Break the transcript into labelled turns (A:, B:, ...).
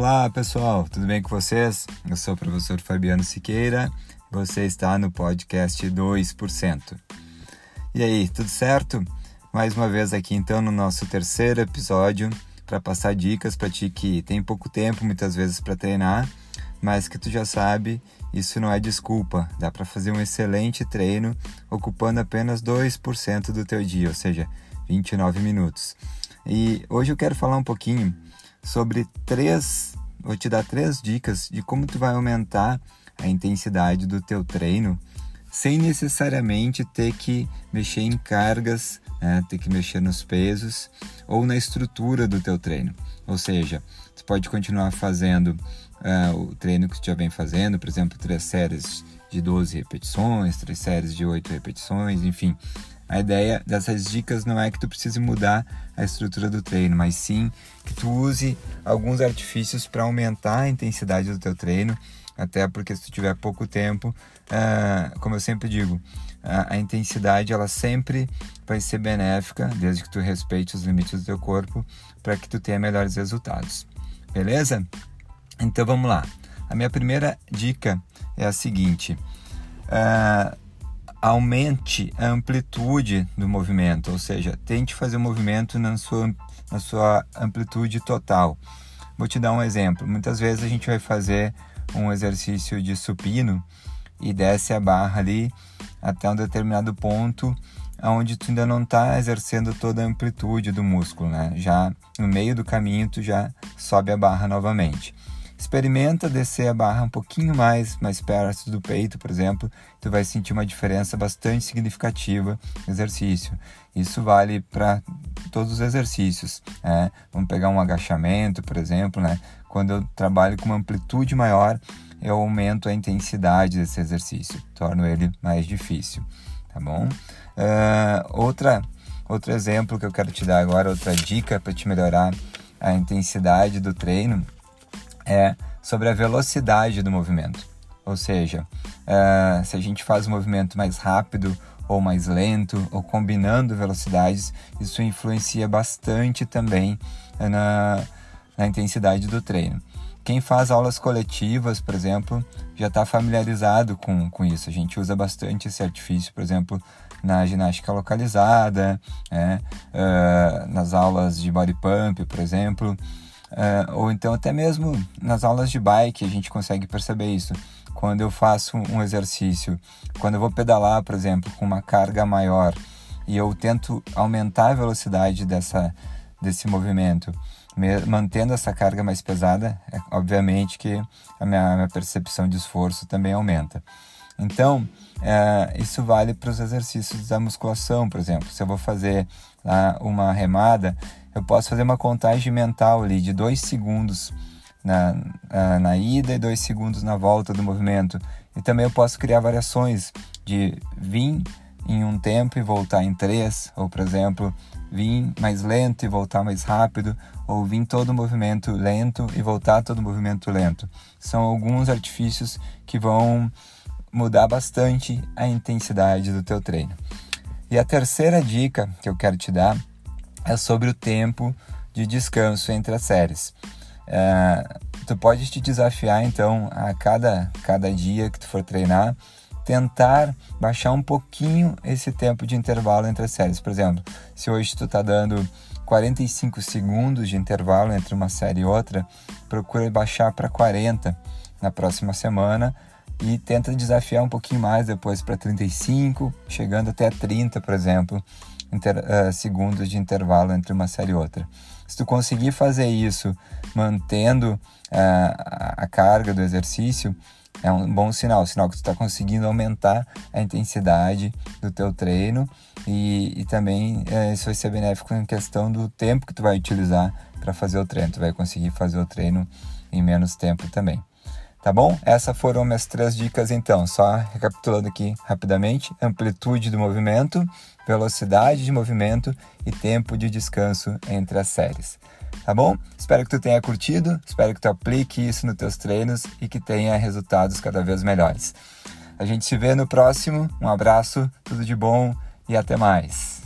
A: Olá pessoal, tudo bem com vocês? Eu sou o professor Fabiano Siqueira, você está no podcast 2%. E aí, tudo certo? Mais uma vez aqui então no nosso terceiro episódio para passar dicas para ti que tem pouco tempo muitas vezes para treinar, mas que tu já sabe, isso não é desculpa. Dá para fazer um excelente treino ocupando apenas 2% do teu dia, ou seja, 29 minutos. E hoje eu quero falar um pouquinho sobre três, vou te dar três dicas de como tu vai aumentar a intensidade do teu treino sem necessariamente ter que mexer em cargas, né, ter que mexer nos pesos ou na estrutura do teu treino. Ou seja, tu pode continuar fazendo uh, o treino que tu já vem fazendo, por exemplo, três séries de 12 repetições, três séries de 8 repetições, enfim. A ideia dessas dicas não é que tu precise mudar a estrutura do treino, mas sim que tu use alguns artifícios para aumentar a intensidade do teu treino, até porque se tu tiver pouco tempo, uh, como eu sempre digo, a, a intensidade ela sempre vai ser benéfica, desde que tu respeite os limites do teu corpo, para que tu tenha melhores resultados. Beleza? Então vamos lá. A minha primeira dica é a seguinte: uh, aumente a amplitude do movimento, ou seja, tente fazer o movimento na sua, na sua amplitude total. Vou te dar um exemplo. Muitas vezes a gente vai fazer um exercício de supino e desce a barra ali até um determinado ponto onde tu ainda não está exercendo toda a amplitude do músculo, né? Já no meio do caminho tu já sobe a barra novamente. Experimenta descer a barra um pouquinho mais, mais perto do peito, por exemplo, tu vai sentir uma diferença bastante significativa no exercício. Isso vale para todos os exercícios. Né? Vamos pegar um agachamento, por exemplo, né? Quando eu trabalho com uma amplitude maior, eu aumento a intensidade desse exercício, torno ele mais difícil, tá bom? Uh, outra, outro exemplo que eu quero te dar agora, outra dica para te melhorar a intensidade do treino é sobre a velocidade do movimento. Ou seja, uh, se a gente faz o movimento mais rápido ou mais lento, ou combinando velocidades, isso influencia bastante também na, na intensidade do treino. Quem faz aulas coletivas, por exemplo, já está familiarizado com, com isso. A gente usa bastante esse artifício, por exemplo, na ginástica localizada, é, uh, nas aulas de body pump, por exemplo. Uh, ou então até mesmo nas aulas de bike a gente consegue perceber isso. Quando eu faço um exercício, quando eu vou pedalar, por exemplo, com uma carga maior e eu tento aumentar a velocidade dessa, desse movimento, mantendo essa carga mais pesada, é, obviamente que a minha, a minha percepção de esforço também aumenta. Então, é, isso vale para os exercícios da musculação, por exemplo. Se eu vou fazer uma remada, eu posso fazer uma contagem mental ali de dois segundos na, na, ida e dois segundos na volta do movimento. E também eu posso criar variações de vir em um tempo e voltar em três, ou por exemplo, vir mais lento e voltar mais rápido, ou vir todo o movimento lento e voltar todo o movimento lento. São alguns artifícios que vão mudar bastante a intensidade do teu treino. E a terceira dica que eu quero te dar é sobre o tempo de descanso entre as séries. É, tu pode te desafiar então a cada, cada dia que tu for treinar, tentar baixar um pouquinho esse tempo de intervalo entre as séries. Por exemplo, se hoje tu tá dando 45 segundos de intervalo entre uma série e outra, procura baixar para 40 na próxima semana e tenta desafiar um pouquinho mais depois para 35, chegando até 30, por exemplo, inter, uh, segundos de intervalo entre uma série e outra. Se tu conseguir fazer isso mantendo uh, a carga do exercício, é um bom sinal, sinal que tu está conseguindo aumentar a intensidade do teu treino e, e também uh, isso vai ser benéfico em questão do tempo que tu vai utilizar para fazer o treino. Tu vai conseguir fazer o treino em menos tempo também. Tá bom? Essas foram minhas três dicas então. Só recapitulando aqui rapidamente: amplitude do movimento, velocidade de movimento e tempo de descanso entre as séries. Tá bom? Espero que tu tenha curtido, espero que tu aplique isso nos teus treinos e que tenha resultados cada vez melhores. A gente se vê no próximo. Um abraço, tudo de bom e até mais.